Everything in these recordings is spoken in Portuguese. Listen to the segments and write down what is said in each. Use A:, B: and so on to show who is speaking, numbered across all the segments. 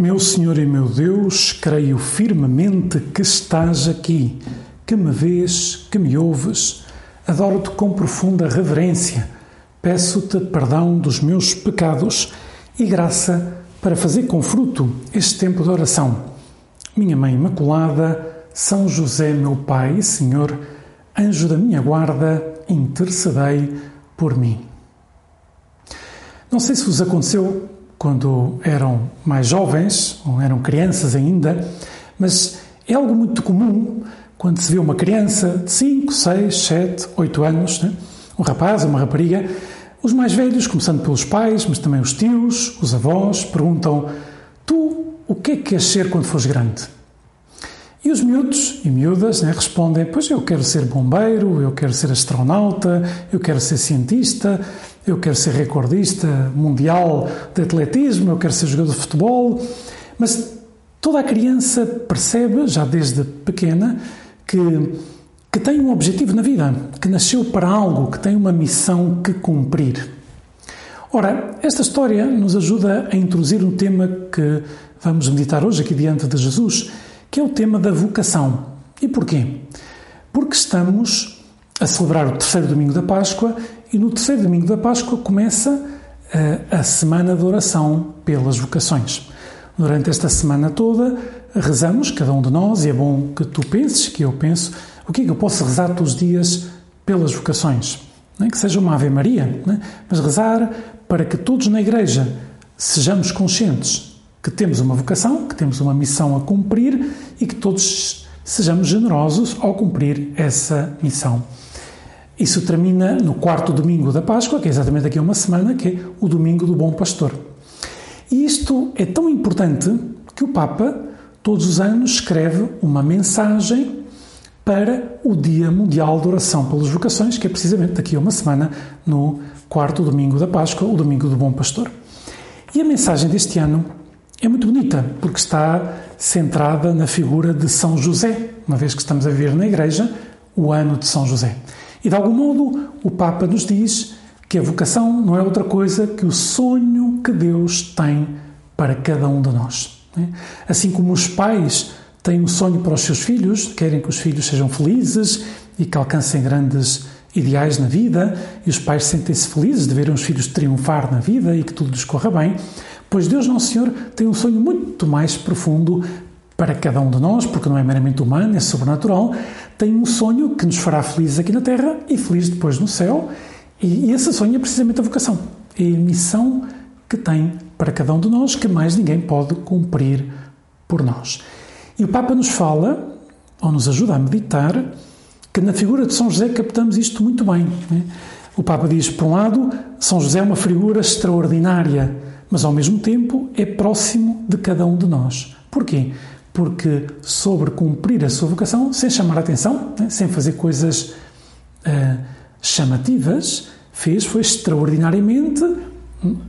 A: Meu Senhor e meu Deus, creio firmemente que estás aqui, que me vês, que me ouves. Adoro-te com profunda reverência. Peço-te perdão dos meus pecados e graça para fazer com fruto este tempo de oração. Minha Mãe Imaculada, São José, meu Pai e Senhor, anjo da minha guarda, intercedei por mim. Não sei se vos aconteceu quando eram mais jovens, ou eram crianças ainda, mas é algo muito comum quando se vê uma criança de 5, 6, 7, 8 anos, né? um rapaz, uma rapariga, os mais velhos, começando pelos pais, mas também os tios, os avós, perguntam: Tu o que é que queres ser quando fores grande? E os miúdos e miúdas né, respondem: Pois eu quero ser bombeiro, eu quero ser astronauta, eu quero ser cientista, eu quero ser recordista mundial de atletismo, eu quero ser jogador de futebol. Mas toda a criança percebe, já desde pequena, que, que tem um objetivo na vida, que nasceu para algo, que tem uma missão que cumprir. Ora, esta história nos ajuda a introduzir um tema que vamos meditar hoje aqui diante de Jesus, que é o tema da vocação. E porquê? Porque estamos a celebrar o terceiro domingo da Páscoa e no terceiro domingo da Páscoa começa a, eh, a semana de oração pelas vocações. Durante esta semana toda rezamos, cada um de nós, e é bom que tu penses, que eu penso, o que é que eu posso rezar todos os dias pelas vocações? Nem que seja uma Ave Maria, né? mas rezar para que todos na Igreja sejamos conscientes que temos uma vocação, que temos uma missão a cumprir e que todos sejamos generosos ao cumprir essa missão. Isso termina no quarto domingo da Páscoa, que é exatamente daqui a uma semana, que é o domingo do Bom Pastor. E isto é tão importante que o Papa, todos os anos, escreve uma mensagem para o Dia Mundial de Oração pelas Vocações, que é precisamente daqui a uma semana, no quarto domingo da Páscoa, o domingo do Bom Pastor. E a mensagem deste ano é muito bonita, porque está centrada na figura de São José, uma vez que estamos a viver na Igreja o ano de São José. E de algum modo o Papa nos diz que a vocação não é outra coisa que o sonho que Deus tem para cada um de nós. Né? Assim como os pais têm um sonho para os seus filhos, querem que os filhos sejam felizes e que alcancem grandes ideais na vida, e os pais sentem-se felizes de ver os filhos triunfar na vida e que tudo lhes corra bem, pois Deus Nosso Senhor tem um sonho muito mais profundo para cada um de nós, porque não é meramente humano, é sobrenatural, tem um sonho que nos fará felizes aqui na Terra e felizes depois no céu. E esse sonho é precisamente a vocação. É a missão que tem para cada um de nós, que mais ninguém pode cumprir por nós. E o Papa nos fala, ou nos ajuda a meditar, que na figura de São José captamos isto muito bem. Né? O Papa diz, por um lado, São José é uma figura extraordinária, mas ao mesmo tempo é próximo de cada um de nós. Porquê? Porque sobre cumprir a sua vocação, sem chamar a atenção, né, sem fazer coisas uh, chamativas, fez foi extraordinariamente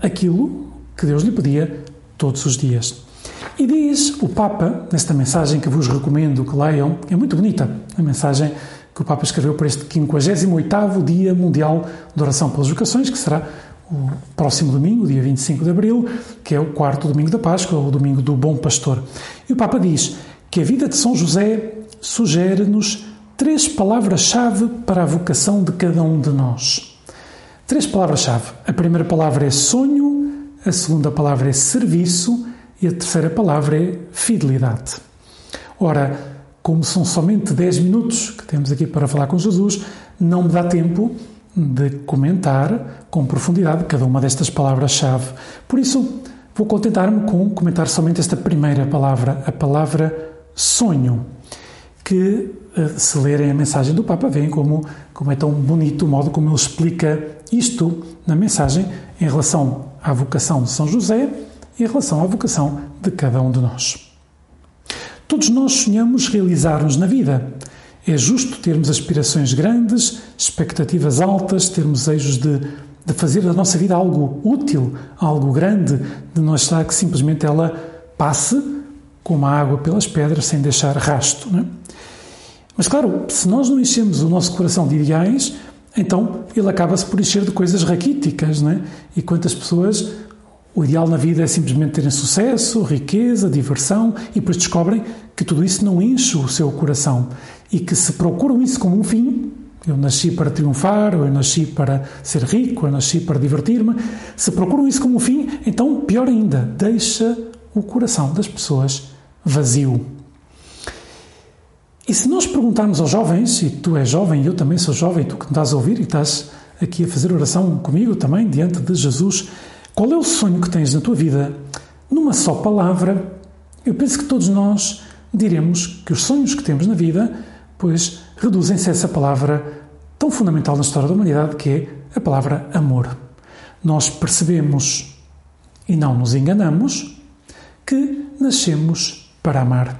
A: aquilo que Deus lhe pedia todos os dias. E diz o Papa, nesta mensagem que vos recomendo que leiam, é muito bonita, a mensagem que o Papa escreveu para este 58º Dia Mundial de Oração pelas Vocações, que será o próximo domingo, dia 25 de abril, que é o quarto domingo da Páscoa, o domingo do Bom Pastor. E o Papa diz que a vida de São José sugere-nos três palavras-chave para a vocação de cada um de nós. Três palavras-chave. A primeira palavra é sonho, a segunda palavra é serviço e a terceira palavra é fidelidade. Ora, como são somente 10 minutos que temos aqui para falar com Jesus, não me dá tempo de comentar com profundidade cada uma destas palavras-chave. Por isso, vou contentar-me com comentar somente esta primeira palavra, a palavra sonho, que, eh, se lerem a mensagem do Papa, veem como, como é tão bonito o modo como ele explica isto na mensagem em relação à vocação de São José e em relação à vocação de cada um de nós. Todos nós sonhamos realizar-nos na vida é justo termos aspirações grandes, expectativas altas, termos desejos de, de fazer da nossa vida algo útil, algo grande, de não estar que simplesmente ela passe como a água pelas pedras sem deixar rasto. É? Mas claro, se nós não enchemos o nosso coração de ideais, então ele acaba-se por encher de coisas raquíticas, é? E quantas pessoas o ideal na vida é simplesmente terem sucesso, riqueza, diversão e depois descobrem que tudo isso não enche o seu coração e que se procuram isso como um fim, eu nasci para triunfar, ou eu nasci para ser rico, eu nasci para divertir-me, se procuram isso como um fim, então pior ainda, deixa o coração das pessoas vazio. E se nós perguntarmos aos jovens, e tu és jovem, eu também sou jovem, tu que me estás a ouvir e estás aqui a fazer oração comigo também, diante de Jesus, qual é o sonho que tens na tua vida? Numa só palavra, eu penso que todos nós diremos que os sonhos que temos na vida, pois reduzem-se a essa palavra tão fundamental na história da humanidade que é a palavra amor. Nós percebemos e não nos enganamos que nascemos para amar,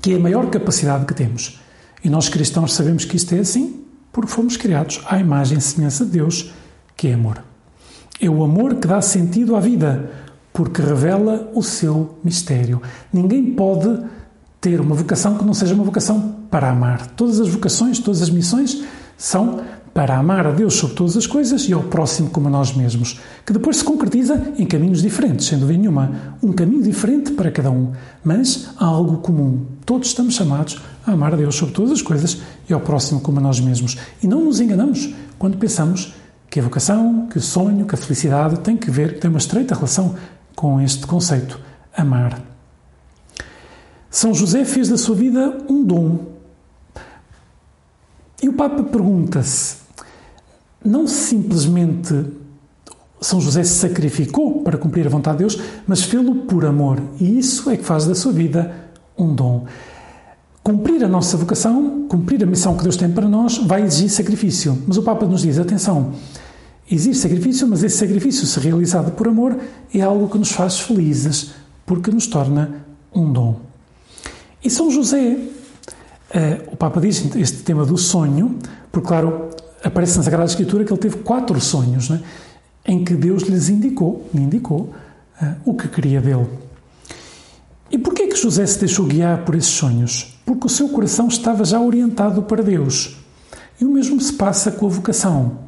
A: que é a maior capacidade que temos. E nós cristãos sabemos que isto é assim porque fomos criados à imagem e semelhança de Deus, que é amor. É o amor que dá sentido à vida, porque revela o seu mistério. Ninguém pode ter uma vocação que não seja uma vocação para amar. Todas as vocações, todas as missões são para amar a Deus sobre todas as coisas e ao próximo como a nós mesmos, que depois se concretiza em caminhos diferentes, sem dúvida nenhuma. Um caminho diferente para cada um, mas há algo comum. Todos estamos chamados a amar a Deus sobre todas as coisas e ao próximo como a nós mesmos. E não nos enganamos quando pensamos que a vocação, que o sonho, que a felicidade tem que ver, tem uma estreita relação com este conceito, amar. São José fez da sua vida um dom. E o Papa pergunta-se: não simplesmente São José se sacrificou para cumprir a vontade de Deus, mas fê-lo por amor. E isso é que faz da sua vida um dom. Cumprir a nossa vocação, cumprir a missão que Deus tem para nós, vai exigir sacrifício. Mas o Papa nos diz: atenção, exige sacrifício, mas esse sacrifício, se realizado por amor, é algo que nos faz felizes, porque nos torna um dom. E São José, uh, o Papa diz este tema do sonho, porque, claro, aparece na Sagrada Escritura que ele teve quatro sonhos, né, em que Deus lhes indicou, lhe indicou uh, o que queria dele. E porquê que José se deixou guiar por esses sonhos? Porque o seu coração estava já orientado para Deus. E o mesmo se passa com a vocação.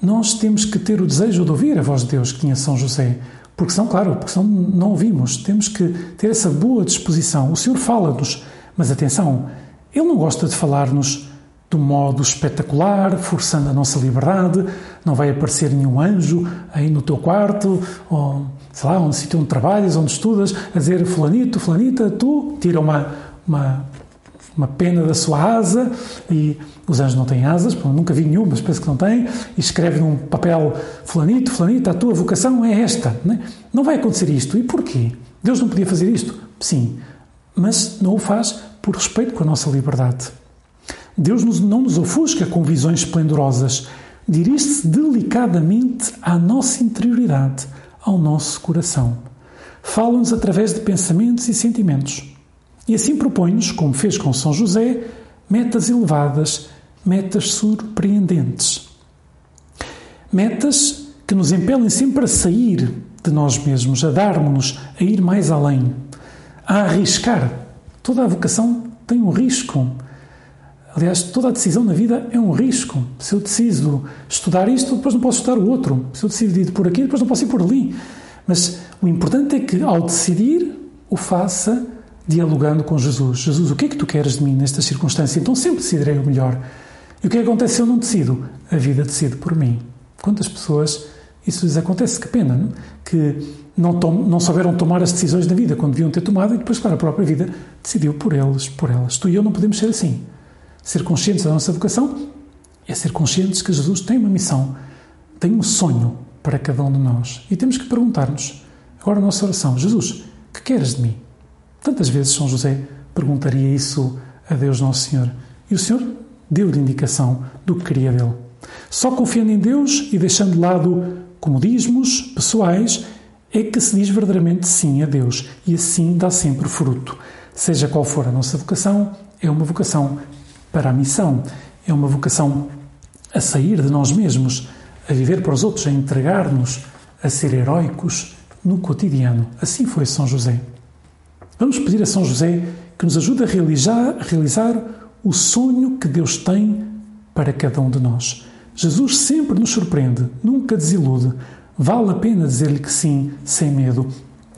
A: Nós temos que ter o desejo de ouvir a voz de Deus que tinha São José, porque senão, claro, porque senão não ouvimos. Temos que ter essa boa disposição. O Senhor fala-nos, mas atenção, Ele não gosta de falar-nos de um modo espetacular, forçando a nossa liberdade. Não vai aparecer nenhum anjo aí no teu quarto, ou sei lá, onde sítio onde trabalhas, onde estudas, a dizer Fulanito, Fulanita, tu, tira uma, uma, uma pena da sua asa e os anjos não têm asas, nunca vi nenhum, mas penso que não têm, e escreve num papel Fulanito, Fulanita, a tua vocação é esta. Não, é? não vai acontecer isto. E porquê? Deus não podia fazer isto? Sim, mas não o faz por respeito com a nossa liberdade. Deus não nos ofusca com visões esplendorosas, dirige-se delicadamente à nossa interioridade, ao nosso coração. Fala-nos através de pensamentos e sentimentos. E assim propõe-nos, como fez com São José, metas elevadas, metas surpreendentes. Metas que nos impelem sempre a sair de nós mesmos, a darmos-nos, a ir mais além, a arriscar. Toda a vocação tem um risco. Aliás, toda a decisão na vida é um risco. Se eu decido estudar isto, depois não posso estudar o outro. Se eu decido ir por aqui, depois não posso ir por ali. Mas o importante é que, ao decidir, o faça dialogando com Jesus. Jesus, o que é que tu queres de mim nesta circunstância? Então sempre decidirei o melhor. E o que é acontece se eu não decido? A vida decide por mim. Quantas pessoas isso lhes acontece? Que pena, não? que não, tom, não souberam tomar as decisões da vida quando deviam ter tomado e depois, claro, a própria vida decidiu por eles, por elas. Tu e eu não podemos ser assim. Ser conscientes da nossa vocação é ser conscientes que Jesus tem uma missão, tem um sonho para cada um de nós. E temos que perguntar-nos, agora a nossa oração, Jesus, que queres de mim? Tantas vezes São José perguntaria isso a Deus Nosso Senhor. E o Senhor deu-lhe indicação do que queria dele. Só confiando em Deus e deixando de lado comodismos pessoais é que se diz verdadeiramente sim a Deus e assim dá sempre fruto. Seja qual for a nossa vocação, é uma vocação para a missão, é uma vocação a sair de nós mesmos, a viver para os outros, a entregar-nos, a ser heróicos no cotidiano. Assim foi São José. Vamos pedir a São José que nos ajude a realizar, a realizar o sonho que Deus tem para cada um de nós. Jesus sempre nos surpreende, nunca desilude. Vale a pena dizer-lhe que sim, sem medo.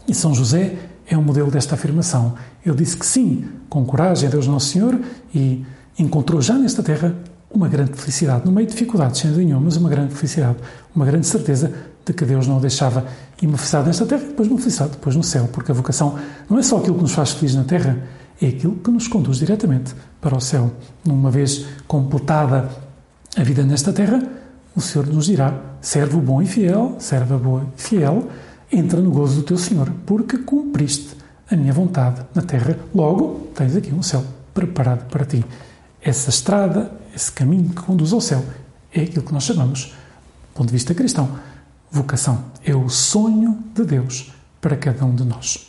A: E São José é um modelo desta afirmação. Ele disse que sim, com coragem a Deus Nosso Senhor e encontrou já nesta terra uma grande felicidade, no meio de dificuldades, sem nenhuma, mas uma grande felicidade, uma grande certeza de que Deus não o deixava e uma felicidade nesta terra depois uma felicidade depois no céu, porque a vocação não é só aquilo que nos faz felizes na terra, é aquilo que nos conduz diretamente para o céu. Uma vez completada a vida nesta terra, o Senhor nos dirá: servo bom e fiel, serva boa e fiel, entra no gozo do teu Senhor, porque cumpriste a minha vontade na terra. Logo, tens aqui um céu preparado para ti. Essa estrada, esse caminho que conduz ao céu, é aquilo que nós chamamos, do ponto de vista cristão, vocação. É o sonho de Deus para cada um de nós.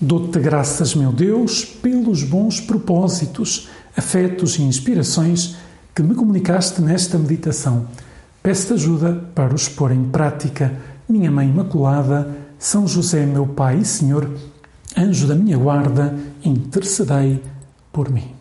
A: Dou-te graças, meu Deus, pelos bons propósitos, afetos e inspirações que me comunicaste nesta meditação. Peço-te ajuda para os pôr em prática. Minha Mãe Imaculada, São José, meu Pai e Senhor, anjo da minha guarda, intercedei por mim.